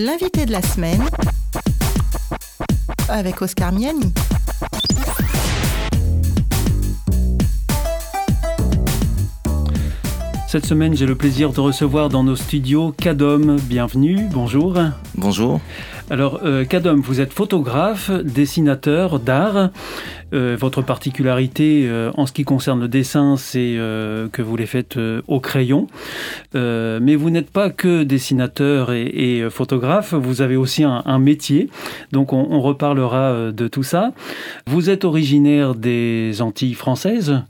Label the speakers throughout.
Speaker 1: L'invité de la semaine avec Oscar Miani.
Speaker 2: Cette semaine, j'ai le plaisir de recevoir dans nos studios Kadom. Bienvenue, bonjour.
Speaker 3: Bonjour.
Speaker 2: Alors, euh, Kadom, vous êtes photographe, dessinateur d'art. Euh, votre particularité euh, en ce qui concerne le dessin, c'est euh, que vous les faites euh, au crayon. Euh, mais vous n'êtes pas que dessinateur et, et, photographe, vous avez aussi un, un métier. Donc, on, on, reparlera de tout ça. Vous êtes originaire des Antilles françaises.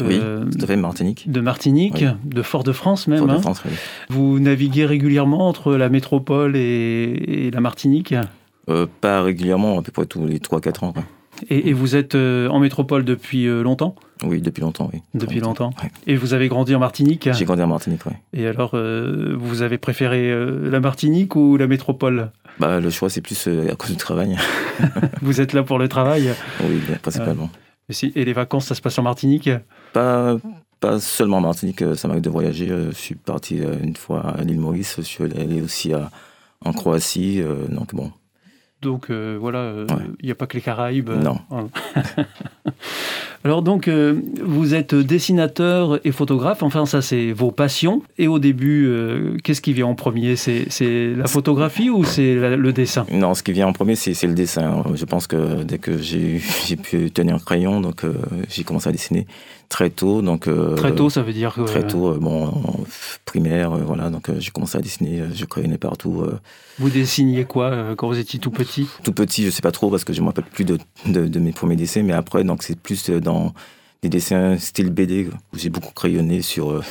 Speaker 3: Oui, tout à fait, Martinique.
Speaker 2: De Martinique, oui. de Fort-de-France même.
Speaker 3: Fort-de-France,
Speaker 2: hein. oui. Vous naviguez régulièrement entre la métropole et, et la Martinique?
Speaker 3: Euh, Pas régulièrement, à peu près tous les 3-4 ans. Quoi.
Speaker 2: Et, et, vous êtes euh, en métropole depuis euh, longtemps?
Speaker 3: Oui, depuis longtemps, oui.
Speaker 2: Depuis longtemps. longtemps. Et vous avez grandi en Martinique?
Speaker 3: J'ai grandi en Martinique, oui.
Speaker 2: Et alors, euh, vous avez préféré la Martinique ou la métropole?
Speaker 3: Bah, Le choix, c'est plus à cause du travail.
Speaker 2: vous êtes là pour le travail?
Speaker 3: Oui, principalement.
Speaker 2: Et, si, et les vacances, ça se passe en Martinique?
Speaker 3: Pas, pas seulement en Martinique, ça m'arrive de voyager. Je suis parti une fois à l'île Maurice, je suis allé aussi à, en Croatie. Donc bon,
Speaker 2: donc euh, voilà, il euh, n'y ouais. a pas que les Caraïbes.
Speaker 3: Non.
Speaker 2: Alors donc, euh, vous êtes dessinateur et photographe, enfin ça c'est vos passions. Et au début, euh, qu'est-ce qui vient en premier? C'est la photographie ou c'est le dessin?
Speaker 3: Non, ce qui vient en premier c'est le dessin. Je pense que dès que j'ai pu tenir un crayon, donc euh, j'ai commencé à dessiner très tôt. Donc,
Speaker 2: très tôt, ça veut dire que...
Speaker 3: Très tôt, bon, primaire, voilà, donc j'ai commencé à dessiner, je crayonnais partout.
Speaker 2: Vous dessiniez quoi quand vous étiez tout petit?
Speaker 3: Tout petit, je sais pas trop parce que je me rappelle plus de, de, de mes premiers dessins, mais après, donc c'est plus dans des dessins style BD où j'ai beaucoup crayonné sur, euh,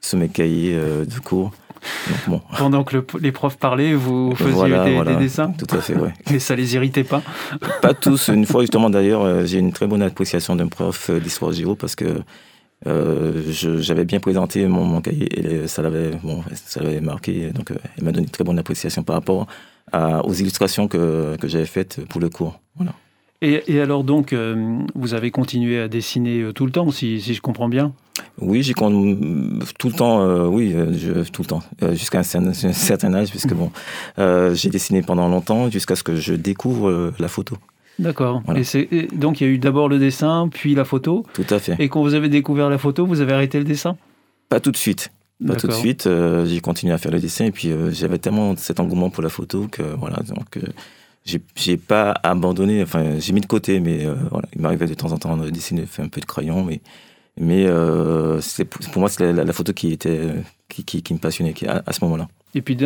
Speaker 3: sur mes cahiers euh, de cours.
Speaker 2: Donc, bon. Pendant que le, les profs parlaient, vous faisiez
Speaker 3: voilà,
Speaker 2: des,
Speaker 3: voilà.
Speaker 2: des, dessins
Speaker 3: Tout à fait, oui.
Speaker 2: Et ça les irritait pas
Speaker 3: Pas tous. Une fois, justement, d'ailleurs, j'ai une très bonne appréciation d'un prof d'histoire géo parce que euh, j'avais bien présenté mon, mon cahier et ça l'avait bon, ça marqué. Donc, elle m'a donné une très bonne appréciation par rapport à, aux illustrations que, que j'avais faites pour le cours. Voilà.
Speaker 2: Et, et, alors donc, euh, vous avez continué à dessiner euh, tout le temps, si, si je comprends bien?
Speaker 3: Oui, j'ai tout le temps, euh, oui, je, tout le temps, jusqu'à un, un, certain âge, puisque bon, j'ai dessiné pendant longtemps, jusqu'à ce que je découvre la photo.
Speaker 2: D'accord. Voilà. Et, donc il y a eu d'abord le dessin, puis la photo.
Speaker 3: Tout à fait.
Speaker 2: Et quand vous avez découvert la photo, vous avez arrêté le dessin?
Speaker 3: Pas tout de suite. Pas tout de suite. J'ai continué à faire le dessin et puis j'avais tellement cet engouement pour la photo que voilà, donc j'ai pas abandonné. Enfin, j'ai mis de côté, mais voilà, il m'arrivait de temps en temps de dessiner, faire un peu de crayon, mais mais pour moi c'est la, la, la, photo qui était qui, qui, qui me passionnait qui, à, à, ce moment-là.
Speaker 2: Et puis,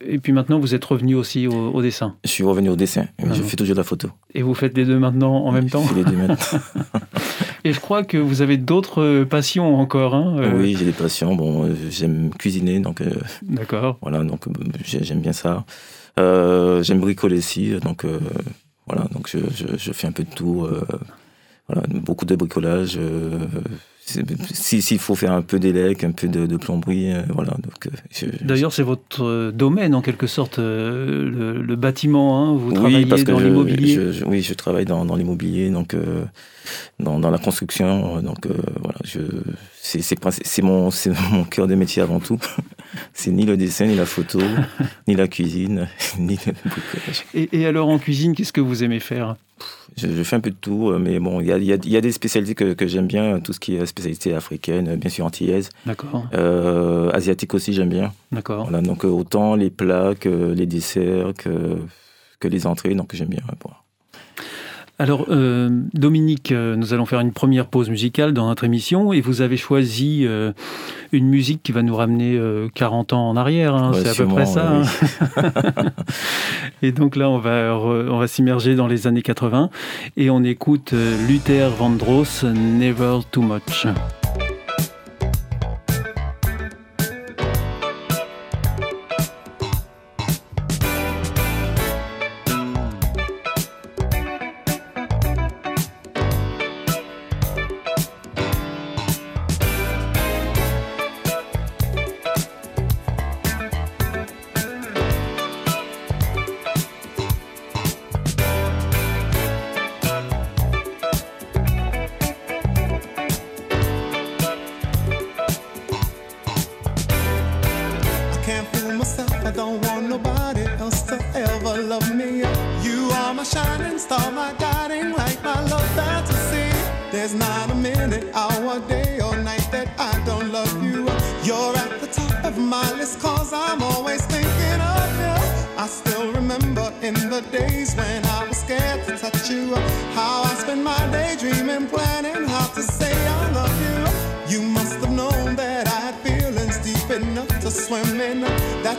Speaker 2: et puis maintenant, vous êtes revenu aussi au, au dessin
Speaker 3: Je suis revenu au dessin. Ah je fais toujours de la photo.
Speaker 2: Et vous faites les deux maintenant en même
Speaker 3: je
Speaker 2: temps
Speaker 3: fais les deux maintenant.
Speaker 2: Et je crois que vous avez d'autres passions encore. Hein
Speaker 3: oui, j'ai des passions. Bon, j'aime cuisiner, donc. Euh,
Speaker 2: D'accord.
Speaker 3: Voilà, donc j'aime bien ça. Euh, j'aime bricoler aussi, donc euh, voilà, donc je, je, je, fais un peu de tout. voilà, beaucoup de bricolage. S'il si, faut faire un peu d'élec, un peu de, de plomberie, euh, voilà.
Speaker 2: D'ailleurs, c'est votre domaine en quelque sorte, euh, le, le, bâtiment. Hein, vous
Speaker 3: oui,
Speaker 2: travaillez
Speaker 3: parce que
Speaker 2: dans l'immobilier.
Speaker 3: oui, je travaille dans, dans l'immobilier, donc euh, dans, dans, la construction. Donc voilà, c'est mon, mon cœur de métier avant tout. c'est ni le dessin, ni la photo, ni la cuisine, ni le bricolage.
Speaker 2: Et, et alors en cuisine, qu'est-ce que vous aimez faire?
Speaker 3: Je, je, fais un peu de tout, mais bon, il y a, y, a, y a, des spécialités que, que j'aime bien, tout ce qui est spécialité africaine, bien sûr antillaise.
Speaker 2: D'accord.
Speaker 3: Euh, asiatique aussi, j'aime bien.
Speaker 2: D'accord.
Speaker 3: Voilà, donc autant les plats que les desserts, que, que les entrées, donc j'aime bien.
Speaker 2: Alors, euh, Dominique, euh, nous allons faire une première pause musicale dans notre émission et vous avez choisi euh, une musique qui va nous ramener 40 ans en arrière. Hein,
Speaker 3: ouais,
Speaker 2: c'est à peu près ça.
Speaker 3: Oui.
Speaker 2: Hein et donc là, on va, on va s'immerger dans les années 80 et on écoute Luther Vandross, Never Too Much.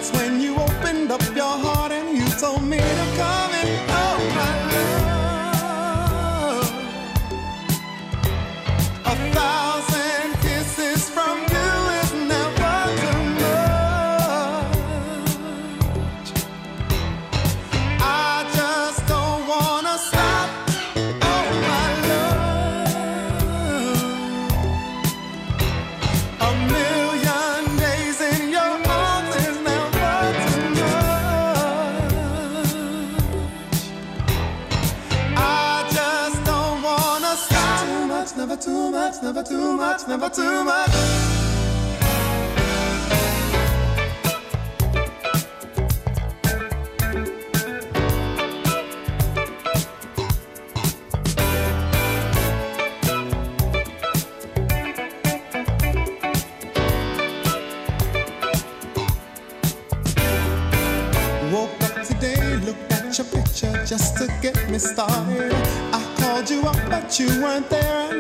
Speaker 4: That's when you opened up your heart and you told me to come too much, never too much, never too much. Woke up today, looked at your picture just to get me started. I called you up, but you weren't there,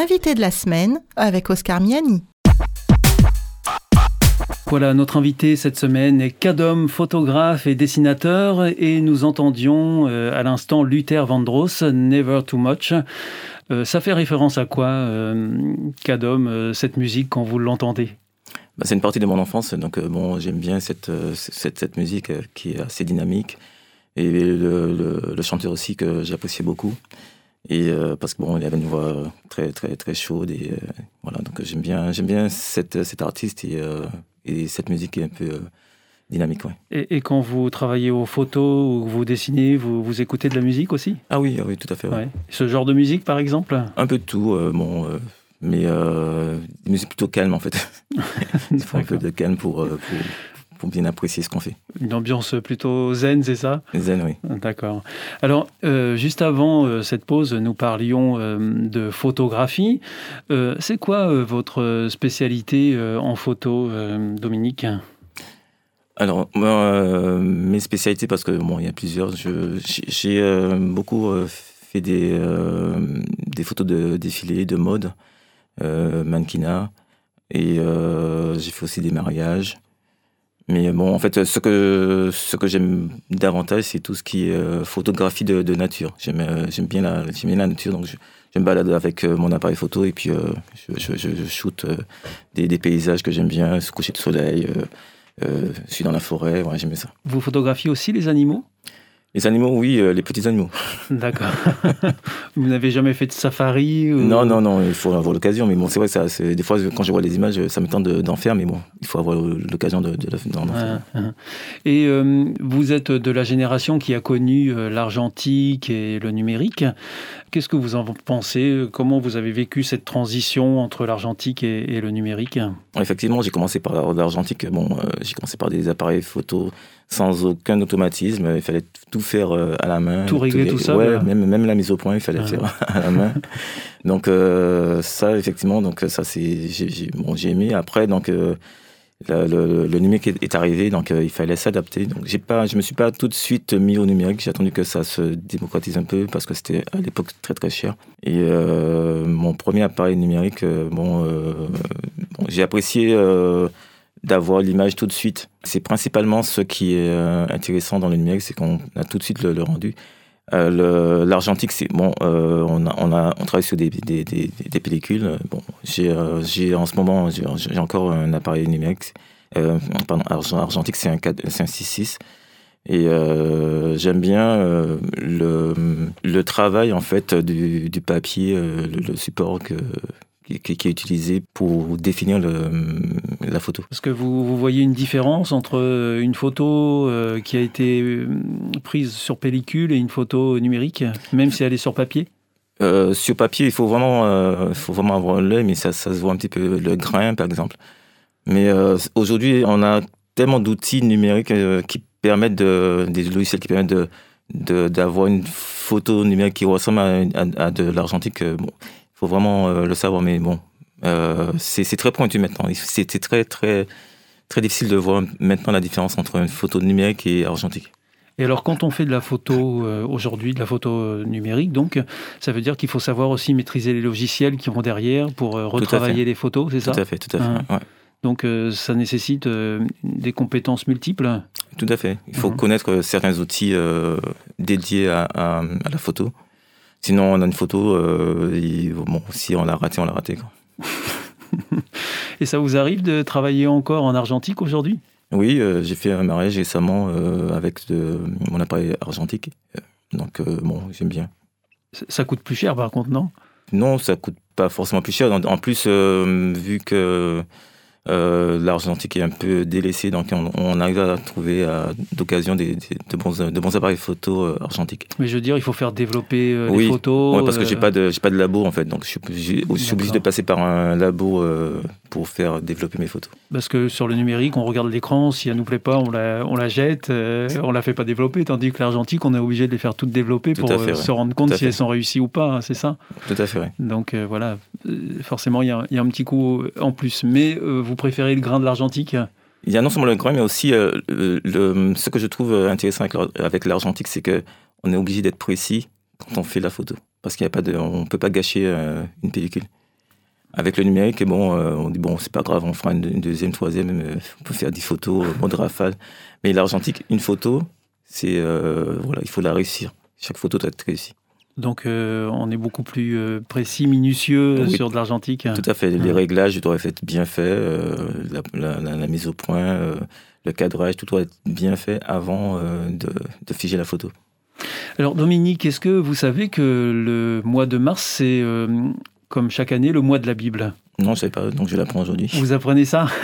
Speaker 1: L'invité de la semaine avec Oscar Miani.
Speaker 2: Voilà, notre invité cette semaine est Kadom, photographe et dessinateur, et nous entendions euh, à l'instant Luther Vandross, Never Too Much. Euh, ça fait référence à quoi, euh, Kadom, euh, cette musique quand vous l'entendez?
Speaker 3: Bah, c'est une partie de mon enfance, donc euh, bon, j'aime bien cette, euh, cette, cette musique euh, qui est assez dynamique. Et le, le- le chanteur aussi que j'appréciais beaucoup. Et euh, parce que bon, il avait une voix très très très chaude et euh, voilà, donc j'aime bien j'aime bien cette, cet artiste et, euh, et cette musique qui est un peu euh, dynamique, ouais.
Speaker 2: et, et quand vous travaillez aux photos ou vous dessinez, vous, vous écoutez de la musique aussi?
Speaker 3: Ah oui, ah oui, tout à fait. ouais.
Speaker 2: Ouais. Ce genre de musique, par exemple?
Speaker 3: Un peu de tout, euh, bon, euh, mais euh, une musique plutôt calme en fait. Il faut un peu de calme pour, euh, pour, pour bien apprécier ce qu'on fait.
Speaker 2: Une ambiance plutôt zen, c'est ça?
Speaker 3: Zen, oui.
Speaker 2: D'accord. Alors, euh, juste avant euh, cette pause, nous parlions euh, de photographie. C'est quoi votre spécialité en photo, Dominique?
Speaker 3: Alors, mes spécialités, parce que bon, il y a plusieurs. je- J'ai beaucoup fait des, des photos de défilés, de mode, mannequinat, et j'ai fait aussi des mariages. Mais bon, en fait, ce que, ce que j'aime davantage, c'est tout ce qui est euh, photographie de, nature. J'aime euh, j'aime bien, la- j'aime bien la nature, donc je, je me balade avec euh, mon appareil photo et puis euh, je, je, je, je shoot euh, des, des paysages que j'aime bien, ce coucher de soleil. euh, euh, je suis dans la forêt, ouais, j'aime ça.
Speaker 2: Vous photographiez aussi les animaux?
Speaker 3: Les animaux, oui, euh, les petits animaux.
Speaker 2: D'accord. Vous n'avez jamais fait de safari ou-
Speaker 3: Non, non, non, il faut avoir l'occasion. Mais bon, c'est vrai, ça, c'est- des fois, quand je vois les images, ça me tente de- d'en faire, mais bon, il faut avoir l'occasion de, de, d'en faire.
Speaker 2: Ah, ah. Et euh, vous êtes de la génération qui a connu euh, l'argentique et le numérique. Qu'est-ce que vous en pensez Comment vous avez vécu cette transition entre l'argentique et, le numérique?
Speaker 3: Effectivement, j'ai commencé par l'argentique. Bon, euh, j'ai commencé par des appareils photo sans aucun automatisme. Il fallait tout faire euh, à la main.
Speaker 2: Tout régler, tout, ça
Speaker 3: Ouais, même, même la mise au point, il fallait faire à la main. Donc, euh, ça, effectivement, donc, ça, c'est, j'ai, bon, j'ai aimé. Après, donc, le, numérique est, arrivé, donc euh, il fallait s'adapter. Donc j'ai pas, me suis pas tout de suite mis au numérique. J'ai attendu que ça se démocratise un peu parce que c'était à l'époque très très cher. Et euh, mon premier appareil numérique, euh, bon, j'ai apprécié d'avoir l'image tout de suite. C'est principalement ce qui est intéressant dans le numérique, c'est qu'on a tout de suite le rendu. Euh, l'argentique, c'est bon. Euh, on, a, on, a, on travaille sur des, des, des, des pellicules. Bon, j'ai, euh, j'ai en ce moment, j'ai, encore un appareil numérique. pardon, argentique, c'est un, un 6.6. Et j'aime bien le, le travail en fait du, du papier, le, le, support que, qui, est utilisé pour définir le, la photo.
Speaker 2: Est-ce que vous, vous, voyez une différence entre euh, une photo euh, qui a été euh, prise sur pellicule et une photo numérique, même si elle est sur papier?
Speaker 3: Sur papier, il faut vraiment, faut vraiment avoir l'œil, mais ça, ça, se voit un petit peu le grain, par exemple. Mais aujourd'hui, on a tellement d'outils numériques qui permettent de, des logiciels qui permettent de, d'avoir une photo numérique qui ressemble à, à, de l'argentique. Bon, faut vraiment euh, le savoir. Mais bon, euh, c'est très pointu maintenant. C'était très, très, très difficile de voir maintenant la différence entre une photo numérique et argentique.
Speaker 2: Et alors, quand on fait de la photo euh, aujourd'hui, de la photo numérique, donc, ça veut dire qu'il faut savoir aussi maîtriser les logiciels qui vont derrière pour retravailler les photos, c'est ça?
Speaker 3: Tout à fait, tout à fait. Hein.
Speaker 2: Donc, ça nécessite des compétences multiples?
Speaker 3: Tout à fait. Il faut mhm. connaître certains outils dédiés à, la photo. Sinon, on a une photo, euh, bon, si on l'a raté, on l'a raté.
Speaker 2: et ça vous arrive de travailler encore en argentique aujourd'hui?
Speaker 3: Oui, euh, j'ai fait un mariage récemment euh, avec mon appareil argentique. Donc, bon, j'aime bien.
Speaker 2: Ça coûte plus cher par contre, non?
Speaker 3: Non, ça coûte pas forcément plus cher. En plus, vu que euh, l'argentique est un peu délaissé, donc on, arrive à trouver d'occasion des, de, bons, de bons appareils photo euh, argentiques.
Speaker 2: Mais je veux dire, il faut faire développer euh, les photos.
Speaker 3: Oui, parce que j'ai pas de j'ai pas de labo en fait, donc je suis, obligé de passer par un labo pour faire développer mes photos.
Speaker 2: Parce que sur le numérique, on regarde l'écran, si elle nous plaît pas, on la, on la jette, on la fait pas développer, tandis que l'argentique, on est obligé de les faire toutes développer pour se rendre compte si elles sont réussies ou pas, hein, c'est ça?
Speaker 3: Tout à fait.
Speaker 2: Donc voilà, forcément, il y, y, a un petit coup en plus. Mais vous préférez le grain de l'argentique?
Speaker 3: Il y a non seulement le grain, mais aussi euh, le, ce que je trouve intéressant avec l'argentique, c'est qu'on est obligé d'être précis quand on fait la photo. Parce qu'il n'y a pas de, on ne peut pas gâcher euh, une pellicule. Avec le numérique, bon, euh, on dit bon, c'est pas grave, on fera une, deuxième, troisième, on peut faire 10 photos, mode rafale. Mais l'argentique, une photo, c'est voilà, il faut la réussir. Chaque photo doit être réussie.
Speaker 2: Donc euh, on est beaucoup plus euh, précis, minutieux sur de l'argentique.
Speaker 3: Tout à fait. Les réglages doivent être bien faits, euh, la, mise au point, le cadrage, tout doit être bien fait avant de, de, figer la photo.
Speaker 2: Alors Dominique, est-ce que vous savez que le mois de mars, c'est comme chaque année le mois de la Bible
Speaker 3: Non, je ne sais pas, donc je l'apprends aujourd'hui.
Speaker 2: Vous apprenez ça?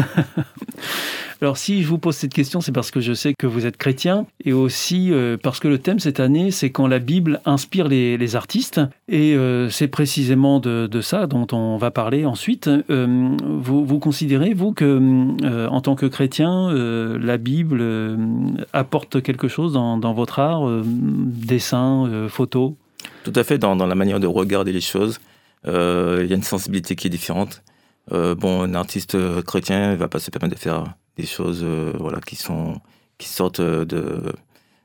Speaker 2: Alors si je vous pose cette question, c'est parce que je sais que vous êtes chrétien et aussi euh, parce que le thème cette année, c'est quand la Bible inspire les, artistes. Et euh, c'est précisément de, ça dont on va parler ensuite. Euh, vous, vous, considérez, vous, que en tant que chrétien, la Bible apporte quelque chose dans, votre art, dessin, photo?
Speaker 3: Tout à fait, dans, dans, la manière de regarder les choses. Il y a une sensibilité qui est différente. bon, un artiste chrétien ne va pas se permettre de faire des choses euh, voilà, qui, sont, qui sortent de,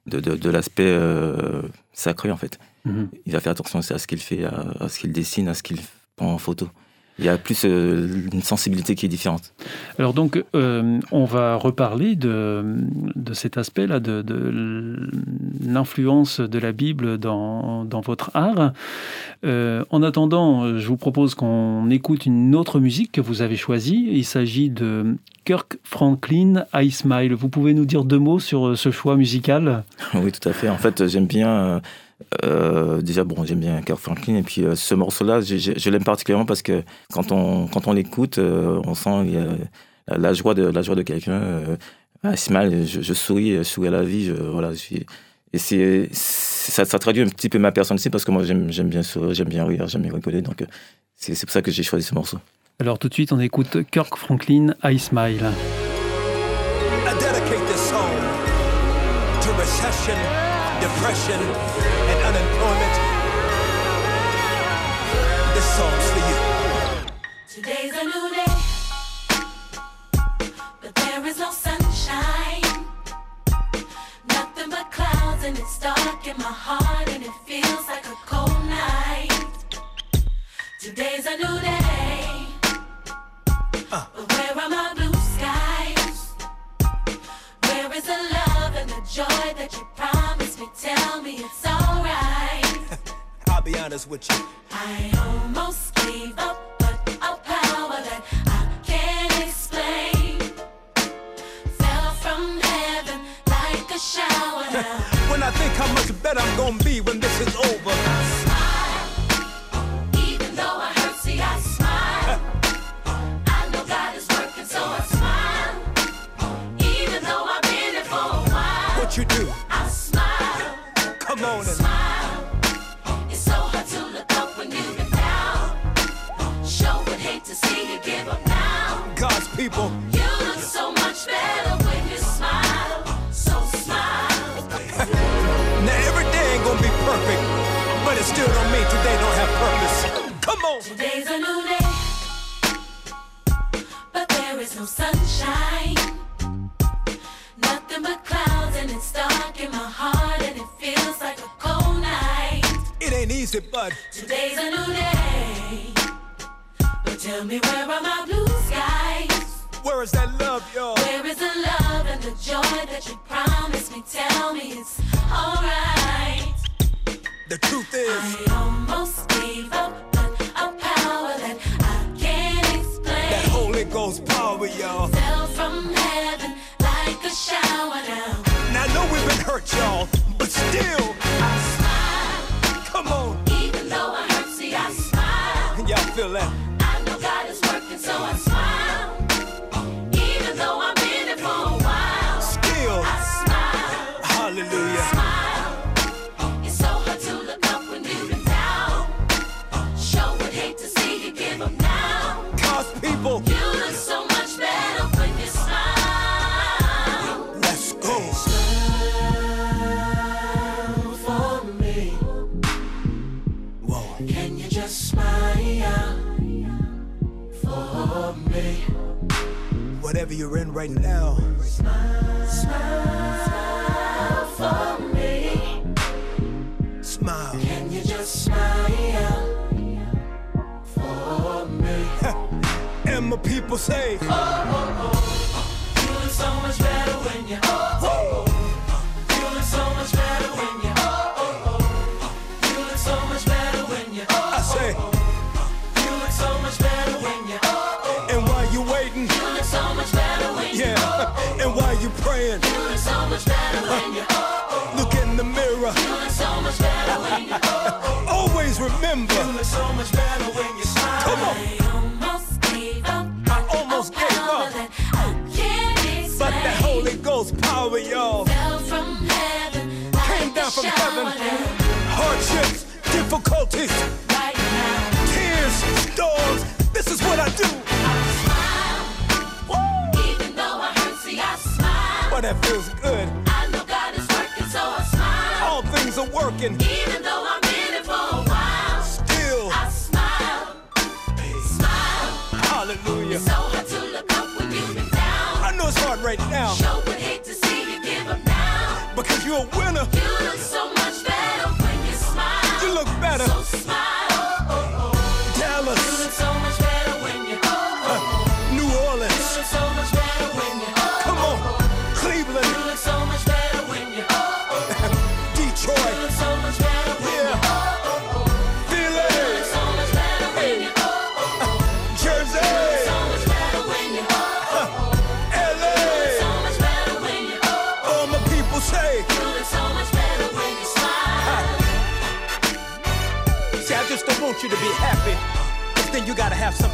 Speaker 3: de, de, l'aspect euh, sacré, en fait. Mhm. Il va faire attention à ce qu'il fait, à, ce qu'il dessine, à ce qu'il prend en photo il y a plus euh, une sensibilité qui est différente.
Speaker 2: Alors donc, on va reparler de, de cet aspect-là, de, de l'influence de la Bible dans, dans votre art. en attendant, je vous propose qu'on écoute une autre musique que vous avez choisie. Il s'agit de Kirk Franklin, I Smile. Vous pouvez nous dire deux mots sur euh, ce choix musical?
Speaker 3: Oui, tout à fait. En fait, j'aime bien. Euh, euh, déjà, bon, j'aime bien Kirk Franklin. Et puis, ce morceau-là, je, l'aime particulièrement parce que quand on, quand on l'écoute, on sent la joie de, la joie de quelqu'un. I Smile, je, souris, je souris à la vie. Je, voilà, je et c'est ça, ça, traduit un petit peu ma personne aussi parce que moi j'aime bien sourire, j'aime bien rire, j'aime bien rigoler. Donc c'est pour ça que j'ai choisi ce morceau.
Speaker 2: Alors tout de suite, on écoute Kirk Franklin, I Smile.
Speaker 5: I dedicate this song to recession, depression,
Speaker 6: afternoon tell me where are my blue skies?
Speaker 5: where is that love, y'all?
Speaker 6: Where is the love and the joy that you promised me? Tell me it's alright.
Speaker 5: The truth is,
Speaker 6: I almost gave up, but a power that I can't explain.
Speaker 5: that Holy Ghost power, y'all.
Speaker 6: fell from heaven like a shower down.
Speaker 5: Now I know we've been hurt, y'all, but still, Whatever you're in right now,
Speaker 6: Smile for me.
Speaker 5: smile.
Speaker 6: Can you just smile for me?
Speaker 5: And my people say,
Speaker 6: oh, oh, oh, You look so much better when you. You you look so much better when you.
Speaker 5: Oh,
Speaker 6: oh. look
Speaker 5: in the mirror.
Speaker 6: So much better when you.
Speaker 5: Oh, Always remember,
Speaker 6: You look so much better when you smile.
Speaker 5: Come on.
Speaker 6: I almost gave up.
Speaker 5: I almost
Speaker 6: a
Speaker 5: gave
Speaker 6: power
Speaker 5: up.
Speaker 6: that I can't explain.
Speaker 5: but that Holy Ghost power, y'all,
Speaker 6: fell from heaven.
Speaker 5: came
Speaker 6: like
Speaker 5: down from heaven. Hardships, that feels good.
Speaker 6: I know God is working, so I smile.
Speaker 5: All things are working.
Speaker 6: Even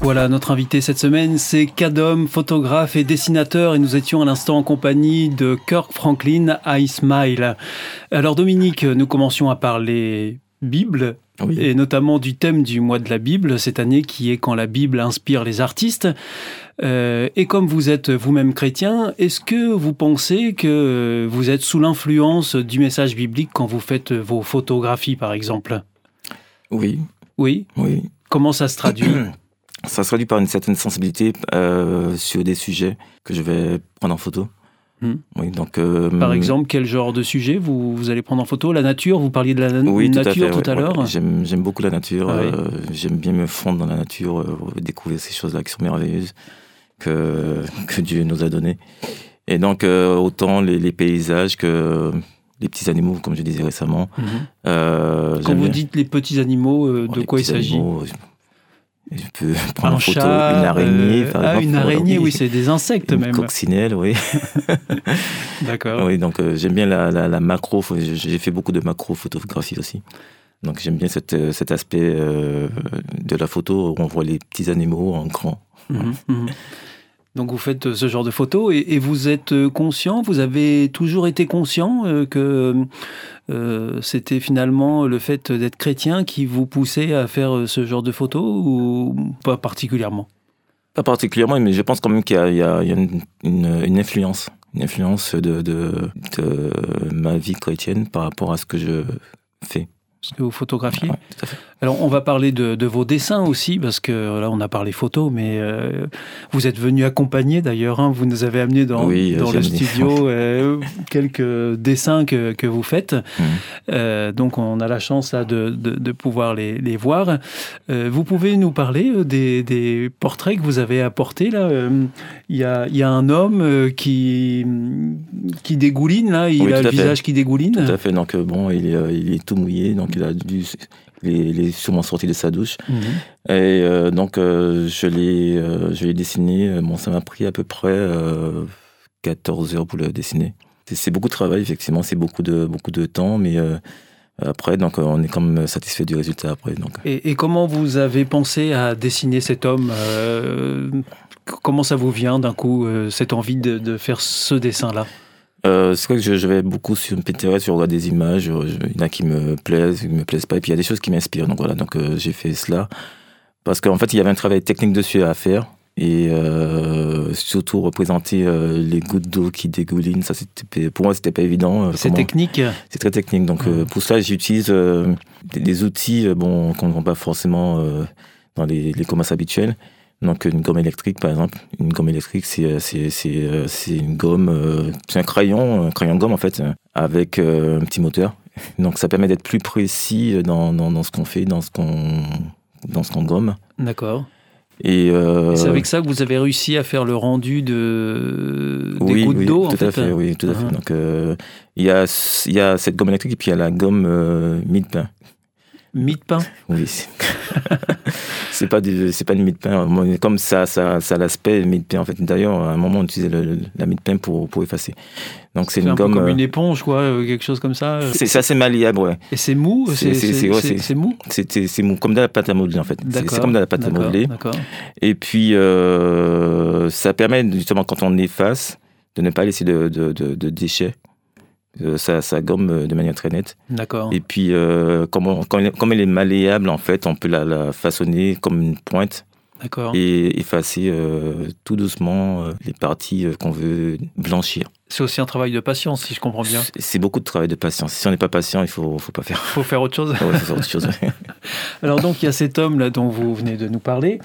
Speaker 2: Voilà, notre invité cette semaine, c'est Kadom, photographe et dessinateur, et nous étions à l'instant en compagnie de Kirk Franklin I Smile. Alors Dominique, nous commencions à parler Bible,
Speaker 3: Oui.
Speaker 2: et notamment du thème du mois de la Bible cette année, qui est quand la Bible inspire les artistes. Euh, et comme vous êtes vous-même chrétien, est-ce que vous pensez que vous êtes sous l'influence du message biblique quand vous faites vos photographies, par exemple?
Speaker 3: Oui,
Speaker 2: Oui?
Speaker 3: Oui.
Speaker 2: Comment ça se traduit?
Speaker 3: Ça se traduit par une certaine sensibilité euh, sur des sujets que je vais prendre en photo.
Speaker 2: Hmm.
Speaker 3: Oui, donc. euh,
Speaker 2: Par exemple, quel genre de sujet vous, vous allez prendre en photo? La nature? Vous parliez de la
Speaker 3: tout à
Speaker 2: nature
Speaker 3: fait,
Speaker 2: tout,
Speaker 3: ouais,
Speaker 2: à
Speaker 3: ouais.
Speaker 2: l'heure
Speaker 3: J'aime, j'aime beaucoup la nature.
Speaker 2: Ah oui.
Speaker 3: euh, j'aime bien me fondre dans la nature, découvrir ces choses-là qui sont merveilleuses que, que Dieu nous a données. Et donc, autant les, les paysages que les petits animaux, comme je disais récemment.
Speaker 2: Mhm. Quand vous
Speaker 3: bien.
Speaker 2: dites les petits animaux, de quoi il s'agit?
Speaker 3: Je peux prendre
Speaker 2: Un
Speaker 3: en photo
Speaker 2: chat
Speaker 3: une araignée,
Speaker 2: euh,
Speaker 3: par
Speaker 2: Ah,
Speaker 3: exemple.
Speaker 2: une
Speaker 3: voilà,
Speaker 2: araignée, oui, c'est des insectes
Speaker 3: une
Speaker 2: même.
Speaker 3: coccinelle, oui.
Speaker 2: D'accord.
Speaker 3: Oui, donc euh, j'aime bien la, la, la macro. J'ai fait beaucoup de macro photographie aussi. Donc j'aime bien cette, euh, cet aspect euh, de la photo où on voit les petits animaux en grand.
Speaker 2: Mhm, mhm. Donc vous faites euh, ce genre de photos et, vous êtes euh, conscient, vous avez toujours été conscient euh, que c'était finalement le fait d'être chrétien qui vous poussait à faire ce genre de photos ou pas particulièrement?
Speaker 3: Pas particulièrement, mais je pense quand même qu'il y a, une, influence. Une influence de ma vie chrétienne par rapport à ce que je fais.
Speaker 2: Ce que vous photographiez
Speaker 3: Ouais, tout à fait.
Speaker 2: Alors, on va parler de, de vos dessins aussi, parce que là, on a parlé photos, mais euh, vous êtes venu accompagner d'ailleurs. hein, vous nous avez amené dans,
Speaker 3: Oui, euh,
Speaker 2: dans le
Speaker 3: amené.
Speaker 2: studio euh, quelques dessins que, que vous faites. Euh, donc, on a la chance là, de, de, de pouvoir les, les voir. Vous pouvez nous parler des, des portraits que vous avez apportés là Il y, a, y a un homme qui, qui dégouline, là. Il
Speaker 3: Oui,
Speaker 2: a le
Speaker 3: fait.
Speaker 2: visage qui dégouline.
Speaker 3: Tout à fait. Donc bon, il est, il est tout mouillé, donc il a dû, il est, sûrement sorti de sa douche.
Speaker 2: Mhm.
Speaker 3: Et euh, donc, euh, je l'ai euh, je l'ai dessiné. Bon, ça m'a pris à peu près euh, 14 heures pour le dessiner. C'est- beaucoup de travail, effectivement. C'est beaucoup de, beaucoup de temps, mais euh, après, donc, euh, on est quand même satisfait du résultat après. Donc.
Speaker 2: Et, et comment vous avez pensé à dessiner cet homme euh, Comment ça vous vient d'un coup, euh, cette envie de, de faire ce dessin-là?
Speaker 3: Euh, c'est vrai que je, je vais beaucoup sur Pinterest, je regarde des images, je- je- il y en a qui me plaisent, qui me plaisent pas, et puis il y a des choses qui m'inspirent. Donc voilà, donc euh, j'ai fait cela parce qu'en fait il y avait un travail technique dessus à faire et euh, surtout représenter euh, les gouttes d'eau qui dégoulinent. Ça, c'était pour moi c'était pas évident. euh,
Speaker 2: C'est technique
Speaker 3: C'est très technique. Donc euh, pour cela j'utilise euh, des, des outils euh, bon qu'on ne voit pas forcément euh, dans les, les commerces habituels. Donc une gomme électrique par exemple. Une gomme électrique c'est euh, c'est euh, une gomme euh, c'est un crayon un crayon gomme en fait avec un petit moteur. Donc ça permet d'être plus précis dans, dans, dans ce qu'on fait dans ce qu'on dans ce qu'on gomme.
Speaker 2: D'accord.
Speaker 3: Et, euh,
Speaker 2: c'est avec ça que vous avez réussi à faire le rendu de... des
Speaker 3: oui,
Speaker 2: gouttes
Speaker 3: oui,
Speaker 2: d'eau,
Speaker 3: tout
Speaker 2: en
Speaker 3: à
Speaker 2: fait.
Speaker 3: fait, oui, tout à fait. Donc euh, il y a y a cette gomme électrique et puis il y a la gomme euh, pain.
Speaker 2: Mie de pain
Speaker 3: Oui, c'est c'est pas du, c'est pas une mie de pain. Comme ça, ça, ça a l'aspect mie de pain en fait. D'ailleurs, à un moment, on utilisait le- la mie de pain pour pour effacer. Donc c'est
Speaker 2: C'est
Speaker 3: une
Speaker 2: un peu
Speaker 3: gomme.
Speaker 2: comme
Speaker 3: euh,
Speaker 2: une éponge, quoi, euh, quelque chose comme ça. euh.
Speaker 3: C'est c'est assez malléable, ouais.
Speaker 2: Et c'est mou
Speaker 3: C'est-
Speaker 2: C'est
Speaker 3: c'est-
Speaker 2: c'est-
Speaker 3: c'est- ouais,
Speaker 2: c'est-
Speaker 3: c'est-
Speaker 2: c'est mou
Speaker 3: C'est c'est- c'est mou, comme de la pâte à modeler en fait. C'est c'est comme de la pâte à modeler. Et puis euh, ça permet justement quand on efface de ne pas laisser de, de, de, de déchets. Euh, Ça, ça gomme euh, de manière très nette.
Speaker 2: D'accord.
Speaker 3: Et puis, euh, comme, on- comme, elle- comme elle est malléable, en fait, on peut la, la façonner comme une pointe
Speaker 2: D'accord.
Speaker 3: et effacer euh, tout doucement les parties qu'on veut blanchir.
Speaker 2: C'est aussi un travail de patience, si je comprends bien.
Speaker 3: C'est- beaucoup de travail de patience. Si on n'est pas patient, il faut, faut pas faire.
Speaker 2: Il faut faire autre chose.
Speaker 3: Ouais, faut faire autre chose.
Speaker 2: Alors donc il y a cet homme là dont vous venez de nous parler,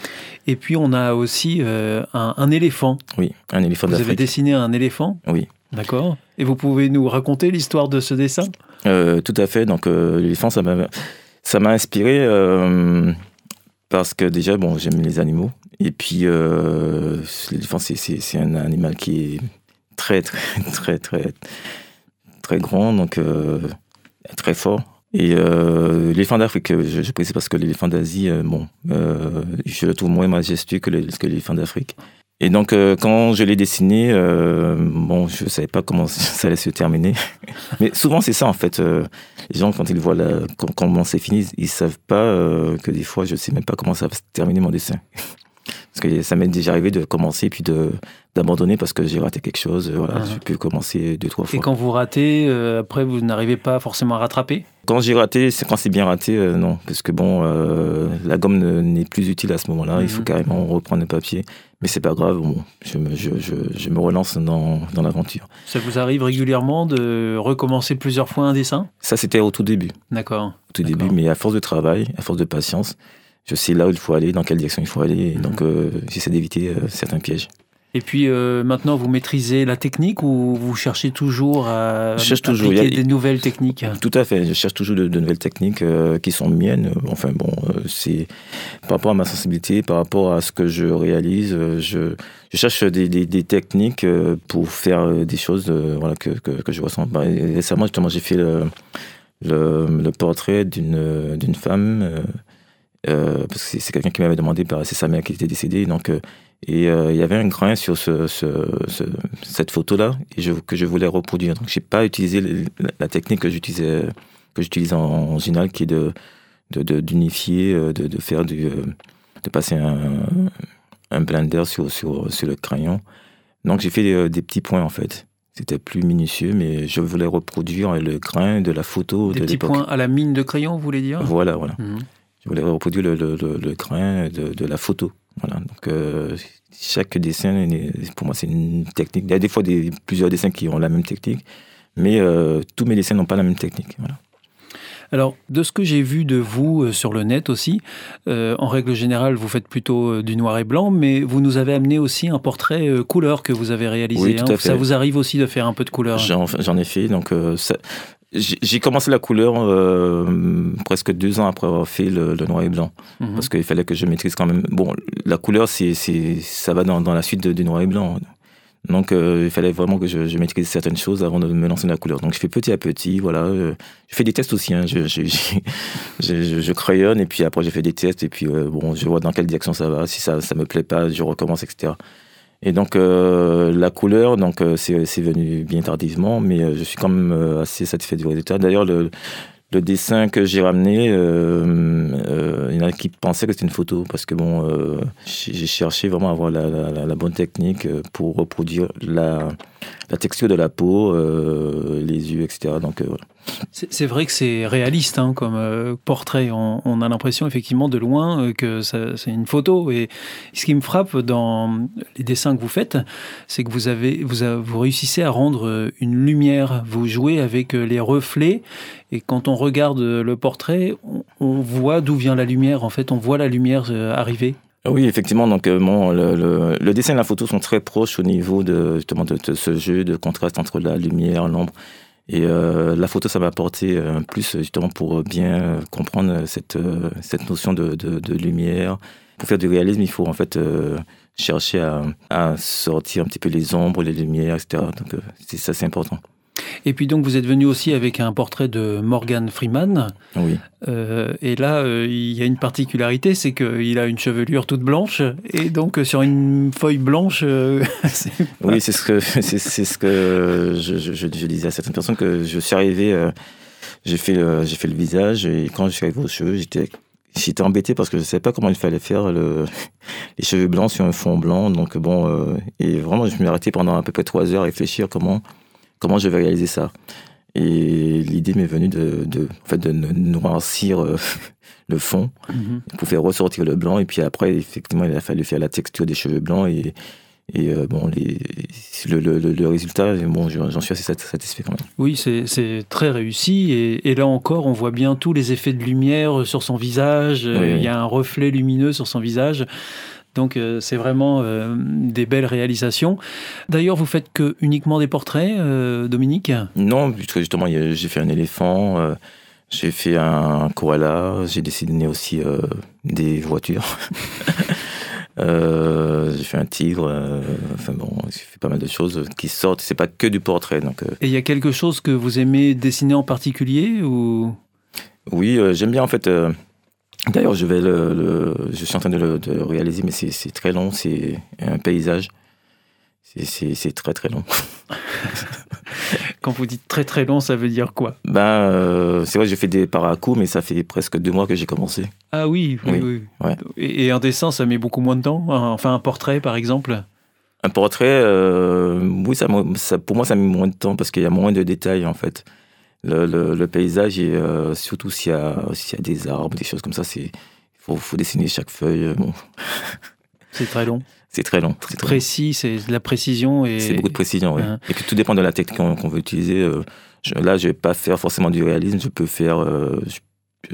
Speaker 2: et puis on a aussi euh, un, un éléphant.
Speaker 3: Oui, un éléphant
Speaker 2: Vous avez
Speaker 3: d'Afrique.
Speaker 2: dessiné un éléphant
Speaker 3: Oui.
Speaker 2: D'accord. Et vous pouvez nous raconter l'histoire de ce dessin?
Speaker 3: Euh, tout à fait. Donc, euh, l'éléphant, ça m'a, inspiré euh, parce que déjà, bon, j'aime les animaux. Et puis, l'éléphant, c'est, un animal qui est très, très, très, très, très grand, donc très fort. Et l'éléphant d'Afrique, je, précise parce que l'éléphant d'Asie, bon, je le trouve moins majestueux que l'éléphant d'Afrique. Et donc, euh, quand je l'ai dessiné, euh, bon, je savais pas comment ça allait se terminer. Mais souvent, c'est ça, en fait. Euh, les gens, quand ils voient la, com- comment c'est fini, ils savent pas que des fois, je sais même pas comment ça va se terminer mon dessin. Parce que ça m'est déjà arrivé de commencer puis de d'abandonner parce que j'ai raté quelque chose. Voilà,
Speaker 2: Ah.
Speaker 3: j'ai pu commencer deux, trois fois.
Speaker 2: Et quand vous ratez, euh, après, vous n'arrivez pas forcément à rattraper?
Speaker 3: Quand j'ai raté, c'est quand c'est bien raté, euh, non. Parce que bon, euh, la gomme ne- n'est plus utile à ce moment-là. Il faut
Speaker 2: Mhm.
Speaker 3: carrément reprendre le papier. Mais c'est pas grave, bon, je, me, je, je, je me relance dans, dans l'aventure.
Speaker 2: Ça vous arrive régulièrement de recommencer plusieurs fois un dessin?
Speaker 3: Ça, c'était au tout début.
Speaker 2: D'accord.
Speaker 3: Au tout début, mais à force de travail, à force de patience, je sais là où il faut aller, dans quelle direction il faut aller. Et
Speaker 2: Mhm.
Speaker 3: donc, euh, j'essaie d'éviter euh, certains pièges.
Speaker 2: Et puis euh, maintenant, vous maîtrisez la technique ou vous cherchez toujours à
Speaker 3: Je cherche toujours.
Speaker 2: appliquer
Speaker 3: a-
Speaker 2: des nouvelles techniques?
Speaker 3: Tout à fait. Je cherche toujours de, de nouvelles techniques euh, qui sont miennes. Enfin bon, euh, c'est par rapport à ma sensibilité, par rapport à ce que je réalise. je, je cherche des, des, des techniques pour faire des choses voilà, que, que, que je ressens. Bah, récemment, justement, j'ai fait le, le, le portrait d'une femme. parce que c'est- quelqu'un qui m'avait demandé, par- c'est sa mère qui était décédée. Donc, et euh, il y avait un grain sur ce, ce, ce- cette photo-là je, que je voulais reproduire. Donc, j'ai pas utilisé la, technique que j'utilisais, que j'utilise en, général, qui est de de- de- d'unifier, euh, de, de faire du, euh, de passer un, un blender sur, sur, sur le crayon. Donc, j'ai fait des, des petits points en fait. C'était plus minutieux, mais je voulais reproduire le grain de la photo
Speaker 2: Des
Speaker 3: de
Speaker 2: petits points à la mine de crayon, vous voulez dire?
Speaker 3: Voilà, voilà.
Speaker 2: Mhm.
Speaker 3: Je voulais reproduire le, le, le, le grain de la photo. Voilà. Donc, euh, chaque dessin, pour moi, c'est une technique. Il y a des fois des, plusieurs dessins qui ont la même technique, mais euh, tous mes dessins n'ont pas la même technique. Voilà.
Speaker 2: Alors, de ce que j'ai vu de vous euh, sur le net aussi, euh, en règle générale, vous faites plutôt euh, du noir et blanc, mais vous nous avez amené aussi un portrait couleur que vous avez réalisé.
Speaker 3: Oui, tout
Speaker 2: hein.
Speaker 3: à fait.
Speaker 2: Ça vous arrive aussi de faire un peu de couleur?
Speaker 3: J'en ai fait. Donc, ça- j'ai commencé la couleur euh, presque deux ans après avoir fait le, le noir et blanc.
Speaker 2: Mhm.
Speaker 3: Parce qu'il fallait que je maîtrise quand même. Bon, la couleur, c'est, c'est, ça va dans, dans la suite du noir et blanc. Donc, euh, il fallait vraiment que je, je maîtrise certaines choses avant de me lancer dans la couleur. Donc, je fais petit à petit, voilà. euh, je fais des tests aussi. Hein, je, je, je, je- je- je crayonne et puis après, j'ai fait des tests et puis, euh, bon, je vois dans quelle direction ça va. Si ça ça me plaît pas, je recommence, etc. Et donc, euh, la couleur, donc, euh, c'est, venu bien tardivement, mais euh, je suis quand même euh, assez satisfait du résultat. D'ailleurs, le, le dessin que j'ai ramené, euh, il y en a qui pensaient que c'était une photo parce que bon, j'ai cherché vraiment à avoir la, la- la- bonne technique pour reproduire la, la texture de la peau, euh, les yeux, etc. Donc euh, voilà.
Speaker 2: C'est vrai que c'est réaliste hein, comme euh, portrait. On, on a l'impression effectivement de loin euh, que c'est une photo. Et ce qui me frappe dans les dessins que vous faites, c'est que vous avez, vous, vous réussissez à rendre euh, une lumière. Vous jouez avec euh, les reflets. Et quand on regarde le portrait, on, on voit d'où vient la lumière. En fait, on voit la lumière arriver.
Speaker 3: Oui, effectivement. Donc, euh, bon, le, dessin et la photo sont très proches au niveau de justement de, ce jeu de contraste entre la lumière, l'ombre. Et euh, la photo, ça m'a apporté un plus justement pour bien comprendre cette, euh, cette notion de, de, lumière. Pour faire du réalisme, il faut en fait euh, chercher à, à sortir un petit peu les ombres, les lumières, etc. Donc, euh, ça, c'est important.
Speaker 2: Et puis donc, vous êtes venu aussi avec un portrait de Morgan Freeman.
Speaker 3: Oui.
Speaker 2: Euh, et là, euh, il y a une particularité, c'est qu'il a une chevelure toute blanche, et donc euh, sur une feuille blanche, euh,
Speaker 3: Oui, c'est ce que c'est, ce que je, je, je- je disais à certaines personnes que je suis arrivé, j'ai fait le, j'ai fait le visage et quand je suis arrivé aux cheveux, j'étais j'étais embêté parce que je ne savais pas comment il fallait faire le, les cheveux blancs sur un fond blanc. Donc bon, et vraiment, je me suis arrêté pendant à peu près trois heures à réfléchir comment comment je vais réaliser ça. Et l'idée m'est venue de, de, en fait, de noircir euh, le fond
Speaker 2: Mhm.
Speaker 3: pour faire ressortir le blanc. Et puis après, effectivement, il a fallu faire la texture des cheveux blancs. Et, et euh, bon, les, le, le, le- le résultat, bon, j'en suis assez sat- satisfait quand même.
Speaker 2: Oui, c'est c'est très réussi. Et, et là encore, on voit bien tous les effets de lumière sur son visage. Euh,
Speaker 3: Oui.
Speaker 2: Il y a un reflet lumineux sur son visage. Donc euh, c'est vraiment euh, des belles réalisations. D'ailleurs, vous faites que uniquement des portraits, euh, Dominique?
Speaker 3: Non, puisque justement, j'ai fait un éléphant, j'ai fait un koala, j'ai dessiné aussi des voitures. J'ai fait un tigre, enfin bon, j'ai fait pas mal de choses qui sortent. C'est pas que du portrait, donc
Speaker 2: Et il y a quelque chose que vous aimez dessiner en particulier ou?
Speaker 3: Oui, j'aime bien en fait. D'ailleurs, je vais le, le- je suis en train de le de le réaliser, mais c'est très long. C'est un paysage. C'est- très très long.
Speaker 2: Quand vous dites très très long, ça veut dire quoi?
Speaker 3: Ben, euh, c'est vrai, j'ai fait des paracoups, mais ça fait presque deux mois que j'ai commencé.
Speaker 2: Ah oui, oui,
Speaker 3: Oui,
Speaker 2: oui.
Speaker 3: ouais.
Speaker 2: Et, et un dessin, ça met beaucoup moins de temps? Enfin, un portrait, par exemple?
Speaker 3: Un portrait, euh, oui, ça, ça, pour moi, ça met moins de temps parce qu'il y a moins de détails en fait. Le, le, le paysage, et euh, surtout s'il y, a, s'il y a des arbres, des choses comme ça, il faut, faut dessiner chaque feuille. euh, Bon,
Speaker 2: C'est très long.
Speaker 3: c'est très long. C'est.
Speaker 2: Précis, c'est de la précision et.
Speaker 3: C'est beaucoup de précision, oui.
Speaker 2: Hein.
Speaker 3: Et que tout dépend de la technique qu'on qu'on veut utiliser. euh, je- là, je vais pas faire forcément du réalisme. Je peux faire, euh, je,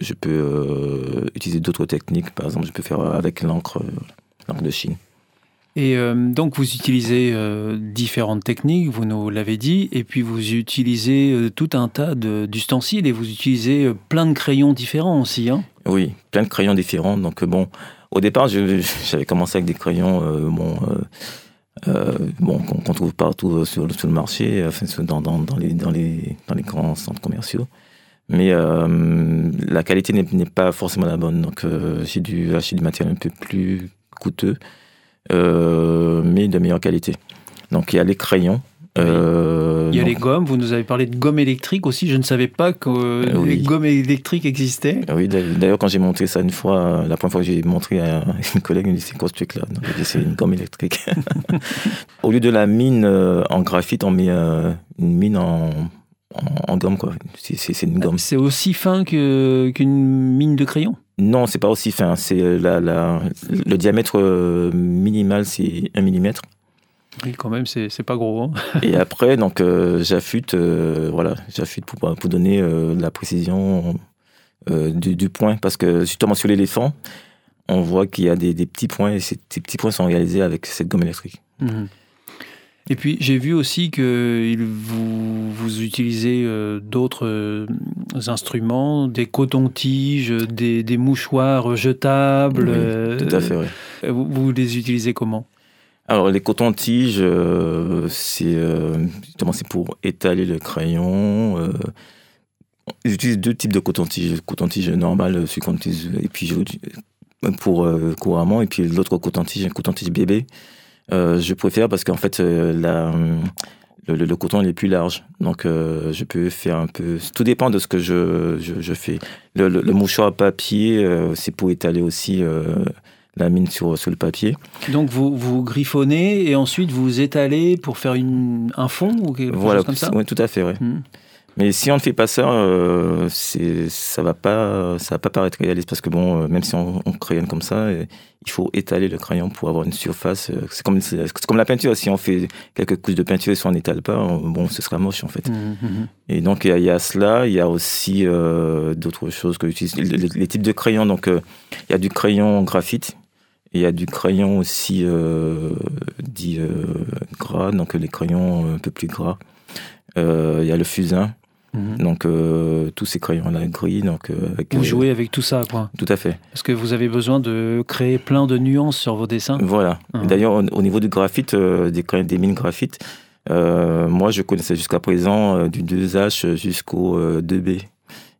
Speaker 3: je peux euh, utiliser d'autres techniques. Par exemple, je peux faire avec l'encre, l'encre de Chine.
Speaker 2: Et euh, donc, vous utilisez euh, différentes techniques, vous nous l'avez dit, et puis vous utilisez euh, tout un tas d'ustensiles et vous utilisez plein de crayons différents aussi. Hein
Speaker 3: Oui, plein de crayons différents. Donc, bon, au départ, j'avais commencé avec des crayons bon, qu'on trouve partout sur, le marché, dans, les, dans, les, grands centres commerciaux. Mais la qualité n'est pas forcément la bonne. Donc, j'ai dû acheter du matériel un peu plus coûteux, mais de meilleure qualité. Donc, il y a les crayons. euh,
Speaker 2: Il y a les gommes, vous nous avez parlé de gommes électriques aussi, je ne savais pas que euh,
Speaker 3: Euh, oui.
Speaker 2: les gommes électriques existaient.
Speaker 3: Oui, d'a- d'ailleurs, quand j'ai montré ça une fois, euh, la première fois que j'ai montré à une collègue, elle me dit c'est quoi ce truc-là? C'est une gomme électrique. Au lieu de la mine euh, en graphite, on met euh, une mine en, en, en gomme. C'est- une gomme.
Speaker 2: C'est aussi fin qu'une mine de crayon?
Speaker 3: Non, c'est pas aussi fin. C'est euh, la, la, le diamètre euh, minimal, c'est 1 mm.
Speaker 2: Oui, quand même, c'est c'est pas gros. hein.
Speaker 3: Et après, donc, euh, j'affûte, euh, voilà, j'affûte pour, pour donner euh, la précision du, du point. Parce que justement, sur l'éléphant, on voit qu'il y a des, des petits points, et ces, ces petits points sont réalisés avec cette gomme électrique.
Speaker 2: Mhm. Et puis j'ai vu aussi que vous, vous utilisez euh, d'autres euh, instruments, des cotons-tiges, des, des mouchoirs jetables.
Speaker 3: Oui,
Speaker 2: euh,
Speaker 3: Tout à fait, oui.
Speaker 2: Vous, vous les utilisez comment?
Speaker 3: Alors, les cotons-tiges, c'est justement c'est pour étaler le crayon. euh, J'utilise deux types de coton-tiges. Le coton-tige normal, celui qu'on utilise, et puis pour euh, couramment, et puis l'autre coton-tige, un coton-tige bébé. Euh, je préfère parce qu'en fait, euh, la, le, le- le coton il est plus large. Donc, euh, je peux faire un peu. Tout dépend de ce que je, je, je fais. Le, mouchoir à papier, euh, c'est pour étaler aussi euh, la mine sur, sur le papier.
Speaker 2: Donc vous, vous griffonnez et ensuite vous étalez pour faire une, un fond ou quelque
Speaker 3: Voilà,
Speaker 2: chose comme ça?
Speaker 3: oui, tout à fait, ouais.
Speaker 2: Mhm.
Speaker 3: Mais si on ne fait pas ça, euh, ça va pas, ça va pas paraître réaliste parce que bon, euh, même si on, on crayonne comme ça, euh, il faut étaler le crayon pour avoir une surface. C'est comme, comme la peinture. Si on fait quelques couches de peinture et si on n'étale pas, on- bon, ce sera moche en fait.
Speaker 2: Mhm, mhm.
Speaker 3: Et donc il y a- il y, a cela, il y a aussi euh, d'autres choses que j'utilise. Les, types de crayons, donc euh, il y a du crayon graphite. Il y a du crayon aussi dit gras, donc les crayons un peu plus gras. Il y a le fusain,
Speaker 2: Mhm.
Speaker 3: donc euh, tous ces crayons-là gris. Donc, euh, avec,
Speaker 2: Vous
Speaker 3: euh,
Speaker 2: jouez avec tout ça, quoi.
Speaker 3: Tout à fait.
Speaker 2: Parce que vous avez besoin de créer plein de nuances sur vos dessins.
Speaker 3: Voilà.
Speaker 2: Ah.
Speaker 3: D'ailleurs, au, au niveau du graphite, euh, des, crayons- des mines graphite, euh, moi je connaissais jusqu'à présent du 2H jusqu'au euh, 2B.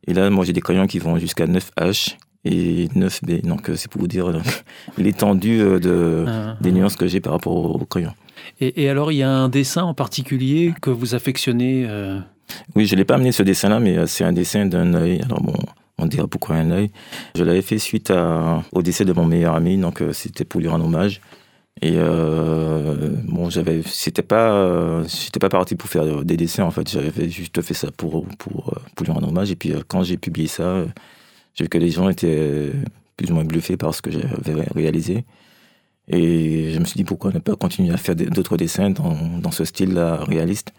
Speaker 3: Et là, moi j'ai des crayons qui vont jusqu'à 9H et 9B. Donc c'est pour vous dire l'étendue de,
Speaker 2: Ah,
Speaker 3: des nuances que j'ai par rapport aux, crayons.
Speaker 2: Et, et alors, il y a un dessin en particulier que vous affectionnez
Speaker 3: Oui, je ne l'ai pas amené ce dessin-là, mais euh, c'est un dessin d'un œil. Alors bon, on dira pourquoi un œil. Je l'avais fait suite au décès de mon meilleur ami, donc euh, c'était pour lui rendre hommage. Et euh, bon, j'avais, c'était pas, pas parti pour faire des dessins en fait. J'avais juste fait ça pour pour pour lui rendre hommage. Et puis quand j'ai publié ça, j'ai vu que les gens étaient plus ou moins bluffés par ce que j'avais réalisé. Et je me suis dit pourquoi ne pas continuer à faire d'autres dessins dans, dans ce style-là réaliste?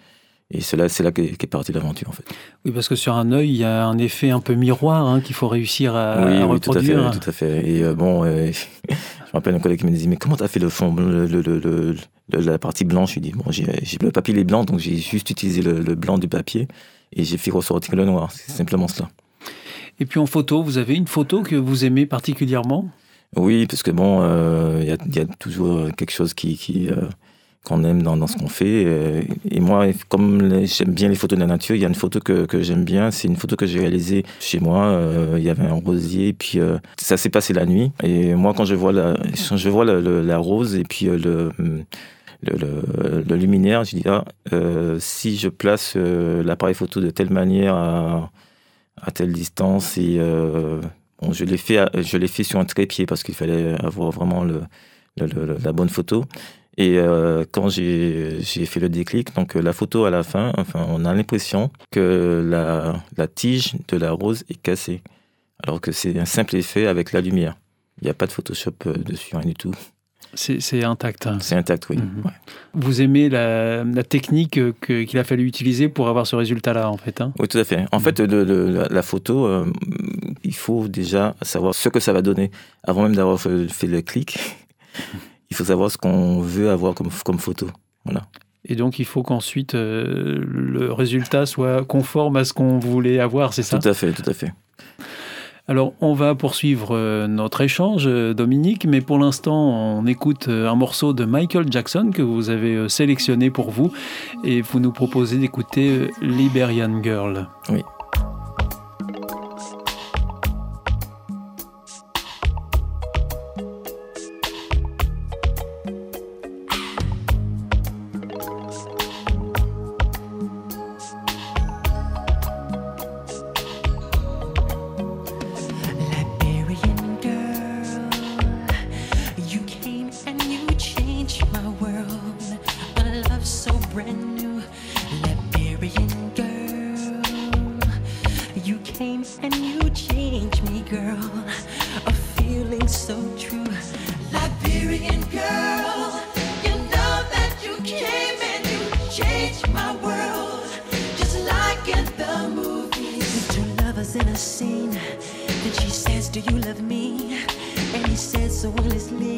Speaker 3: Et c'est là, c'est là qu'est qu'est partie l'aventure en fait.
Speaker 2: Oui, parce que sur un œil, il y a un effet un peu miroir hein, qu'il faut réussir à,
Speaker 3: oui,
Speaker 2: à
Speaker 3: oui, tout à fait,
Speaker 2: reproduire.
Speaker 3: tout à fait. Et euh, bon, euh, je me rappelle un collègue qui me disait mais comment t'as fait le fond, le, la partie blanche? Je lui dis bon, j'ai, le papier il est blanc, donc j'ai juste utilisé le, blanc du papier et j'ai fait ressortir le noir. C'est simplement cela.
Speaker 2: Et puis en photo, vous avez une photo que vous aimez particulièrement?
Speaker 3: Oui, parce que bon, euh, il y, a, il y a toujours quelque chose qui, qui, qu'on aime dans, dans ce qu'on fait. Euh, Et moi, comme j'aime bien les photos de la nature, il y a une photo que, que j'aime bien. C'est une photo que j'ai réalisée chez moi. Euh, il y avait un rosier, puis euh, ça s'est passé la nuit. Et moi, quand je vois la, quand je vois la rose et puis le, le, le- luminaire, je dis ah, si je place l'appareil photo de telle manière à, à telle distance et bon, je l'ai fait, fait sur un trépied parce qu'il fallait avoir vraiment le- la bonne photo. Et euh, quand j'ai fait le déclic, donc euh, la photo à la fin, enfin, on a l'impression que la, la tige de la rose est cassée, alors que c'est un simple effet avec la lumière. Il n'y a pas de Photoshop euh, dessus, rien du tout.
Speaker 2: C'est intact. hein.
Speaker 3: C'est intact, oui.
Speaker 2: Mhm.
Speaker 3: Ouais.
Speaker 2: Vous aimez la, la technique que- qu'il a fallu utiliser pour avoir ce résultat-là, en fait. hein?
Speaker 3: Oui, tout à fait. En fait, le- la, photo, euh, il faut déjà savoir ce que ça va donner. Avant même d'avoir fait le clic, il faut savoir ce qu'on veut avoir comme, comme photo. Voilà.
Speaker 2: Et donc, il faut qu'ensuite euh, le résultat soit conforme à ce qu'on voulait avoir, c'est ça?
Speaker 3: Tout à fait, tout à fait.
Speaker 2: Alors, on va poursuivre euh, notre échange, euh, Dominique, mais pour l'instant, on écoute un morceau de Michael Jackson que vous avez sélectionné pour vous, et vous nous proposez d'écouter Liberian Girl.
Speaker 3: Oui.
Speaker 7: So true. Liberian girl, you know that you came and you changed my world. Just like in the movies. Two lovers in a scene. Then she says, Do you love me? And he says so will honestly, I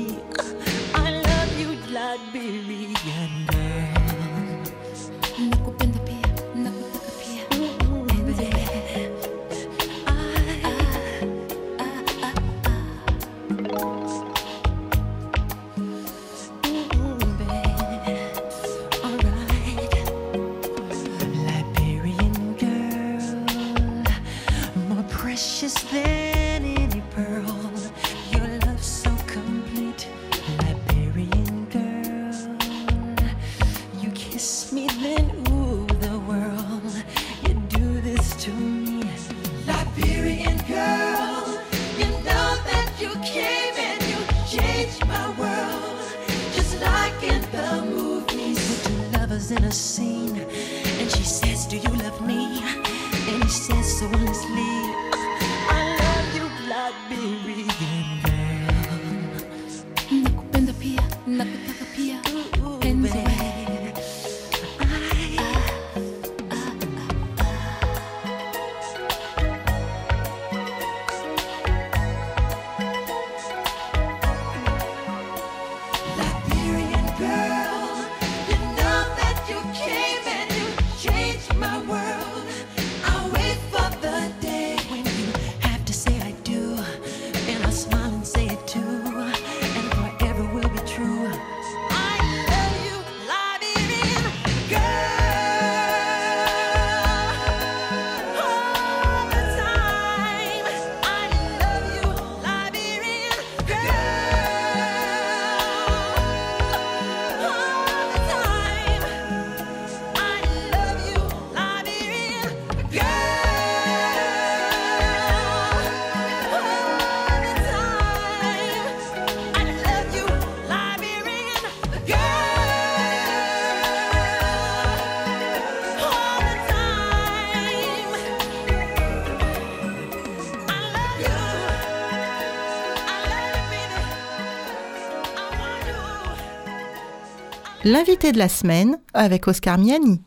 Speaker 1: L'invité de la semaine avec Oscar Miani.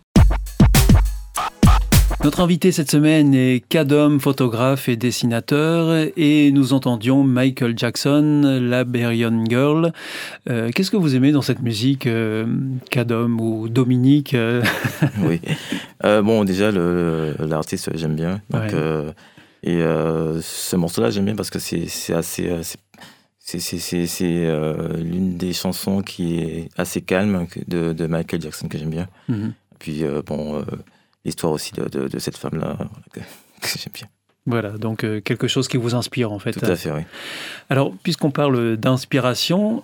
Speaker 2: Notre invité cette semaine est Kadom, photographe et dessinateur, et nous entendions Michael Jackson, Liberian Girl. Euh, Qu'est-ce que vous aimez dans cette musique, euh, ou Dominique euh,
Speaker 3: oui. Euh, bon, déjà, l'artiste, j'aime bien. Donc,
Speaker 2: Ouais.
Speaker 3: euh, et euh, ce morceau-là, j'aime bien parce que c'est c'est assez. C'est- euh, l'une des chansons qui est assez calme de, de Michael Jackson que j'aime bien.
Speaker 2: Mhm.
Speaker 3: Puis euh, bon, euh, l'histoire aussi de, de- de cette femme-là que, que j'aime bien.
Speaker 2: Voilà, donc quelque chose qui vous inspire en fait.
Speaker 3: Tout à fait, oui.
Speaker 2: Alors, puisqu'on parle d'inspiration,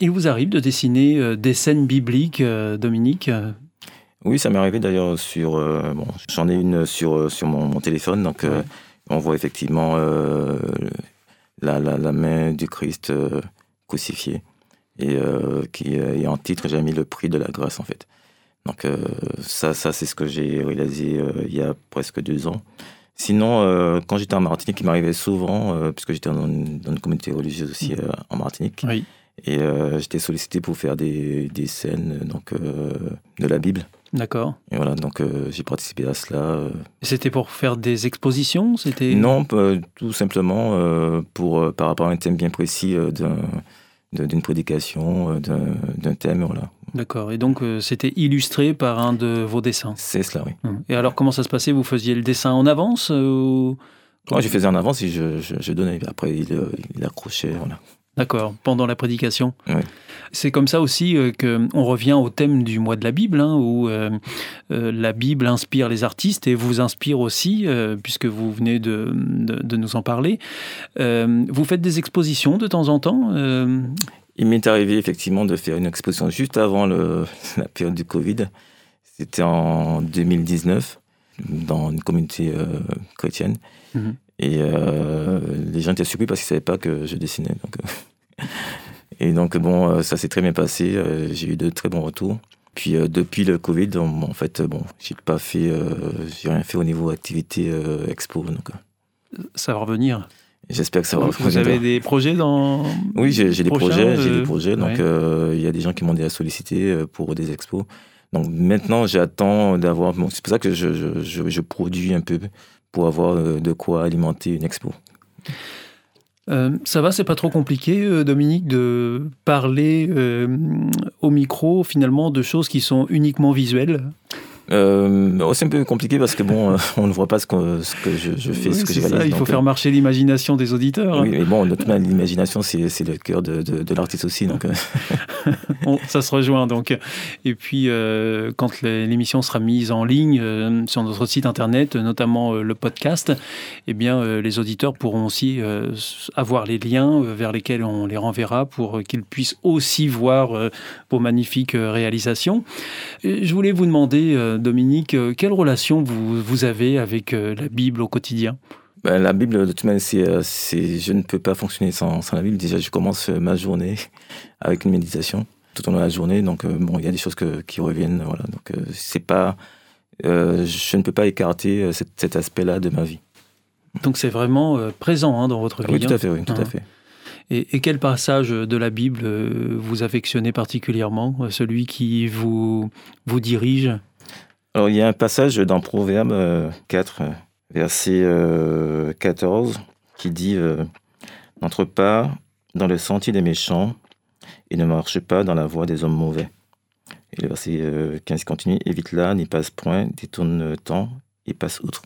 Speaker 2: il vous arrive de dessiner des scènes bibliques, Dominique
Speaker 3: Oui, ça m'est arrivé d'ailleurs sur. bon, j'en ai une sur, sur mon, mon téléphone, donc
Speaker 2: Ouais.
Speaker 3: on voit effectivement euh, la, la, la main du Christ euh, crucifié. Et euh, qui euh, est en titre, j'ai mis le prix de la grâce en fait. Donc ça, ça c'est ce que j'ai réalisé il y a presque deux ans. Sinon, euh, quand j'étais en Martinique, il m'arrivait souvent, euh, puisque j'étais dans une, dans une communauté religieuse aussi euh, en Martinique,
Speaker 2: Oui.
Speaker 3: et j'étais sollicité pour faire des, des scènes donc, de la Bible.
Speaker 2: D'accord.
Speaker 3: Et voilà, donc euh, j'ai participé à cela. euh.
Speaker 2: C'était pour faire des expositions C'était
Speaker 3: Non, euh, tout simplement pour, par rapport à un thème bien précis d'une prédication, d'un thème, voilà.
Speaker 2: D'accord. Et donc, c'était illustré par un de vos dessins.
Speaker 3: C'est cela, oui.
Speaker 2: Hum. Et alors, comment ça se passait? Vous faisiez le dessin en avance ou...
Speaker 3: Moi, je faisais en avance et je, je, je donnais. Après, il, il accrochait, voilà.
Speaker 2: D'accord, pendant la prédication. C'est comme ça aussi euh, que on revient au thème du mois de la Bible, hein, où euh, euh, la Bible inspire les artistes et vous inspire aussi, puisque vous venez de, de, de nous en parler. Vous faites des expositions de temps en temps
Speaker 3: Il m'est arrivé effectivement de faire une exposition juste avant le, la période du Covid. C'était en 2019 dans une communauté chrétienne.
Speaker 2: Mhm.
Speaker 3: Et euh, les gens étaient surpris parce qu'ils ne savaient pas que je dessinais. Donc, euh, et donc, bon, euh, ça s'est très bien passé. Euh, J'ai eu de très bons retours. Puis euh, depuis le Covid, on- en fait, bon, j'ai pas fait, euh, j'ai rien fait au niveau activité euh, expo. Donc,
Speaker 2: Ça va revenir.
Speaker 3: j'espère que ça va.
Speaker 2: vous
Speaker 3: revenir.
Speaker 2: avez des projets dans...
Speaker 3: Oui, j'ai des projets, j'ai des projets. Donc,
Speaker 2: ouais.
Speaker 3: il y a des gens qui m'ont déjà sollicité pour des expos. Donc, maintenant, j'attends d'avoir. Bon, c'est pour ça que je, je, je, je produis un peu pour avoir de quoi alimenter une expo.
Speaker 2: Euh, ça va, c'est pas trop compliqué, euh, Dominique, de parler euh, au micro finalement de choses qui sont uniquement visuelles.
Speaker 3: Euh, oh, c'est un peu compliqué parce que bon, euh, on ne voit pas ce que, ce que je, je fais,
Speaker 2: Oui,
Speaker 3: ce que je
Speaker 2: ça,
Speaker 3: réalise.
Speaker 2: il faut
Speaker 3: donc,
Speaker 2: faire
Speaker 3: euh,
Speaker 2: marcher l'imagination des auditeurs.
Speaker 3: Oui, mais bon, l'imagination, c'est le cœur de, de, de l'artiste aussi. Donc, euh,
Speaker 2: On- ça se rejoint donc. Et puis, euh, quand l'é- l'émission sera mise en ligne euh, sur notre site internet, notamment le podcast, eh bien, les auditeurs pourront aussi avoir les liens vers lesquels on les renverra pour qu'ils puissent aussi voir vos magnifiques réalisations. Je voulais vous demander, Dominique, euh, quelle relation vous, vous avez avec euh, la Bible au quotidien?
Speaker 3: Ben, la Bible, de toute manière, c'est, euh, c'est- je ne peux pas fonctionner sans, sans la Bible. Déjà, je commence ma journée avec une méditation tout au long de la journée. Donc, bon, il y a des choses que- qui reviennent. Voilà. Donc, c'est pas, euh, je ne peux pas écarter cet, cet aspect-là de ma vie.
Speaker 2: Donc, c'est vraiment présent hein, dans votre vie.
Speaker 3: Oui, tout
Speaker 2: hein.
Speaker 3: à fait, oui, tout
Speaker 2: Ah.
Speaker 3: à fait.
Speaker 2: Et, et quel passage de la Bible vous affectionnez particulièrement, celui qui vous, vous dirige?
Speaker 3: Alors, il y a un passage dans Proverbe euh, 4, euh, verset euh, 14, qui dit euh, N'entre pas dans le sentier des méchants et ne marche pas dans la voie des hommes mauvais. Et le verset euh, 15 continue Évite là, n'y passe point, détourne-t'en et passe outre.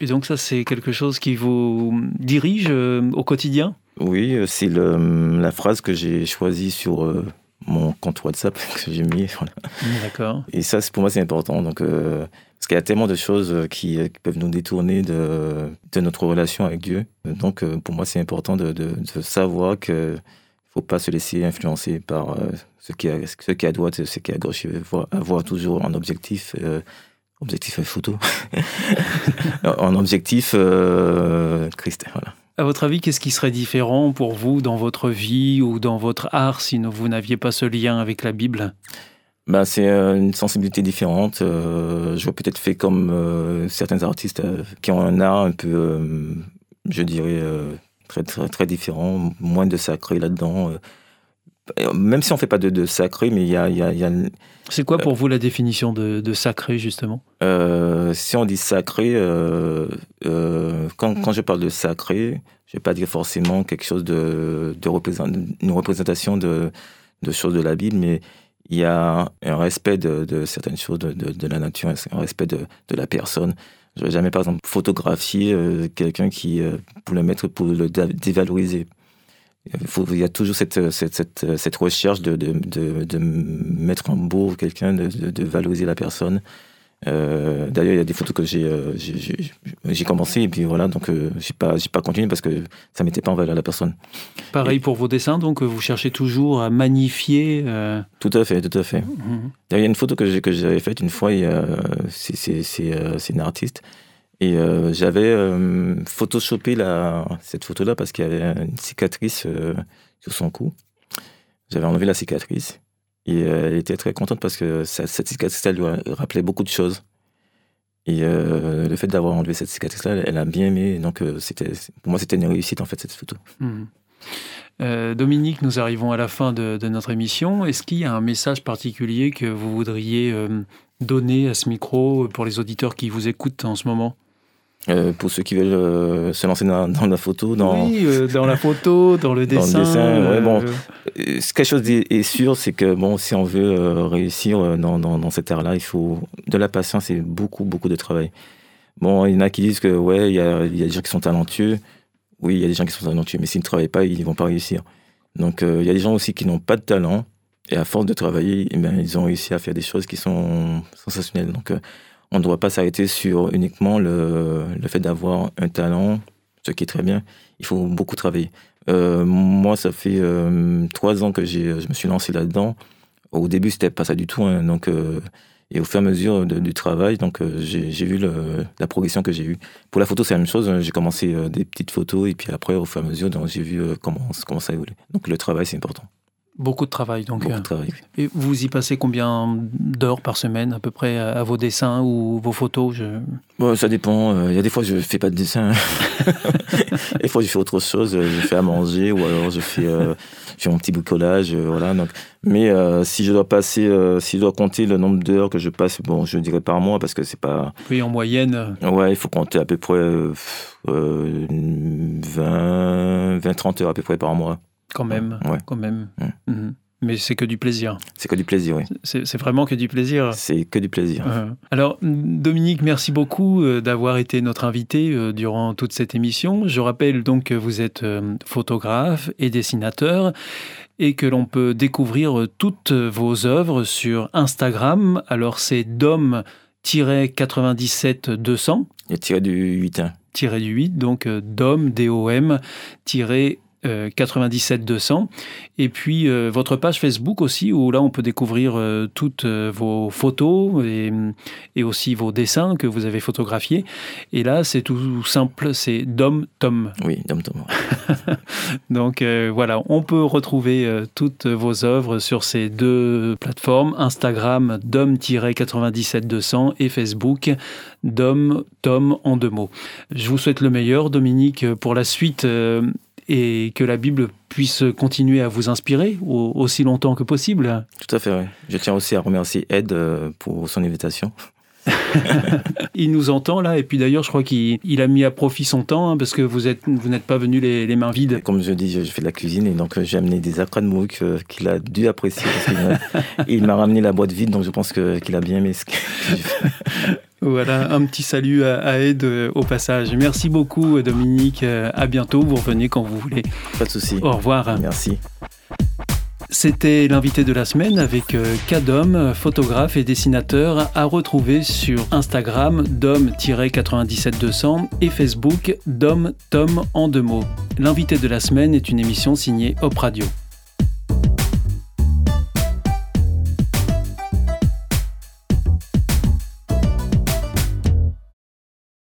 Speaker 2: Et donc ça, c'est quelque chose qui vous dirige euh, au quotidien?
Speaker 3: Oui, euh, c'est le- la phrase que j'ai choisie sur euh, mon compte WhatsApp que j'ai mis. voilà.
Speaker 2: D'accord.
Speaker 3: Et ça, pour moi, c'est important. Donc, euh, parce qu'il y a tellement de choses euh, qui, euh, qui peuvent nous détourner de, de notre relation avec Dieu. Donc, pour moi, c'est important de, de- de savoir qu'il ne faut pas se laisser influencer par euh, ce, qui est, ce qui est à droite et ce qui est à gauche. Il faut avoir toujours un objectif. euh, objectif photo. en objectif, Christ. Voilà.
Speaker 2: À votre avis, qu'est-ce qui serait différent pour vous dans votre vie ou dans votre art si vous n'aviez pas ce lien avec la Bible?
Speaker 3: Ben, c'est euh, une sensibilité différente. Euh, je vois peut-être fait comme euh, certains artistes qui ont un art un peu, je dirais, très, très, très différent, moins de sacré là-dedans. Euh, Même si on fait pas de, de sacré, mais il y a, il y a- il y a
Speaker 2: C'est quoi pour vous la définition de, de sacré, justement?
Speaker 3: Euh, si on dit sacré, euh, euh, quand, quand je parle de sacré, je vais pas dire forcément quelque chose de, de représent- une représentation de, de choses de la Bible, mais il y a un respect de, certaines choses de, la nature, un respect de, la personne. Je vais jamais, par exemple, photographier euh, quelqu'un qui, euh, pour le mettre, pour le dévaloriser. Il, faut, il y a toujours cette, cette, cette, cette recherche de, de, de, de mettre en beau quelqu'un, de, valoriser la personne. Euh, D'ailleurs, il y a des photos que j'ai euh, j'ai- commencé et puis voilà, donc euh, j'ai pas j'ai pas continué parce que ça mettait pas en valeur la personne.
Speaker 2: Pareil pour vos dessins, donc vous cherchez toujours à magnifier. euh,
Speaker 3: Tout à fait, tout à fait. D'ailleurs, il y a une photo que j'avais faite une fois, euh, c'est une artiste. Et euh, j'avais euh, photoshopé cette photo-là parce qu'il y avait une cicatrice euh, sur son cou. J'avais enlevé la cicatrice. Et euh, elle était très contente parce que cette cicatrice, elle lui rappelait beaucoup de choses. Et le fait d'avoir enlevé cette cicatrice-là, elle, a bien aimé. Donc, pour moi, c'était une réussite, en fait, cette photo.
Speaker 2: Euh, Dominique, nous arrivons à la fin de, notre émission. Est-ce qu'il y a un message particulier que vous voudriez donner à ce micro pour les auditeurs qui vous écoutent en ce moment?
Speaker 3: Euh, pour ceux qui veulent euh, se lancer dans, dans la photo, dans,
Speaker 2: Oui, euh, dans la photo, dans le
Speaker 3: Dans le
Speaker 2: dessin.
Speaker 3: dessin, ouais, bon.
Speaker 2: euh,
Speaker 3: Euh, Quelque chose est sûr, c'est que bon, si on veut réussir dans, dans, dans cette art-là, il faut de la patience et beaucoup, beaucoup de travail. Bon, il y en a qui disent que ouais, il y a, il y a des gens qui sont talentueux. Oui, il y a des gens qui sont talentueux, mais s'ils ne travaillent pas, ils ne vont pas réussir. Donc, il y a des gens aussi qui n'ont pas de talent et à force de travailler, eh ben, ils ont réussi à faire des choses qui sont sensationnelles. Donc, on ne doit pas s'arrêter sur uniquement le, le fait d'avoir un talent, ce qui est très bien. Il faut beaucoup travailler. Euh, moi, ça fait euh, trois ans que je me suis lancé là-dedans. Au début, c'était pas ça du tout. hein. donc, euh, et au fur et à mesure du travail, donc j'ai vu la progression que j'ai eue. Pour la photo, c'est la même chose. hein. J'ai commencé des petites photos et puis après, au fur et à mesure, j'ai vu comment, comment ça évolue. Donc, le travail, c'est important.
Speaker 2: Beaucoup de travail. Donc,
Speaker 3: Beaucoup
Speaker 2: euh,
Speaker 3: de travail.
Speaker 2: et vous y passez combien d'heures par semaine à peu près à, vos dessins ou vos photos je...
Speaker 3: Bon, ça dépend. Euh, Il y a des fois, je fais pas de dessin. des fois, je fais autre chose. euh, Je fais à manger ou alors je fais, euh, je fais mon petit bricolage. voilà. Donc, mais euh, si je dois passer, euh, si je dois compter le nombre d'heures que je passe, bon, je dirais par mois parce que c'est pas.
Speaker 2: Oui, en moyenne.
Speaker 3: Ouais, il faut compter à peu près euh, euh, 20, 20, 30 heures à peu près par mois.
Speaker 2: Quand même,
Speaker 3: Ouais.
Speaker 2: quand même. Mais c'est que du plaisir.
Speaker 3: C'est que du plaisir, oui.
Speaker 2: C'est vraiment que du plaisir.
Speaker 3: C'est que du plaisir.
Speaker 2: Euh, Alors, Dominique, merci beaucoup euh, d'avoir été notre invité euh, durant toute cette émission. Je rappelle donc que vous êtes photographe et dessinateur et que l'on peut découvrir toutes vos œuvres sur Instagram. Alors, c'est dom-97200
Speaker 3: Il y a tiré du 8 1.
Speaker 2: tiré du 8, donc DOM, D-O-M, tiré euh, 97 200. Et puis euh, votre page Facebook aussi, où là on peut découvrir euh, toutes euh, vos photos et, et aussi vos dessins que vous avez photographiés. Et là c'est tout simple, c'est DOM Tom.
Speaker 3: Oui, Dom Tom.
Speaker 2: Donc euh, voilà, on peut retrouver euh, toutes vos œuvres sur ces deux plateformes, Instagram dom-97200 et Facebook dom tom en deux mots. Je vous souhaite le meilleur, Dominique, pour la suite euh, et que la Bible puisse continuer à vous inspirer au- aussi longtemps que possible.
Speaker 3: Tout à fait, oui. Je tiens aussi à remercier Ed euh, pour son invitation.
Speaker 2: Il nous entend là, et puis d'ailleurs, je crois qu'il il a mis à profit son temps, hein, parce que vous êtes, vous n'êtes pas venu les, les mains vides.
Speaker 3: Comme je dis, je, je fais de la cuisine et donc euh, j'ai amené des acras de mouk euh, qu'il a dû apprécier parce il m'a ramené la boîte vide, donc je pense qu'il a bien aimé ce que.
Speaker 2: Voilà, un petit salut à, à Ed euh, au passage. Merci beaucoup, Dominique. Euh, À bientôt. Vous revenez quand vous voulez.
Speaker 3: Pas de souci.
Speaker 2: Au revoir.
Speaker 3: Merci.
Speaker 2: C'était l'invité de la semaine avec euh, Kadom, photographe et dessinateur, à retrouver sur Instagram dom-97200 et Facebook dom tom en deux mots. L'invité de la semaine est une émission signée Hop Radio.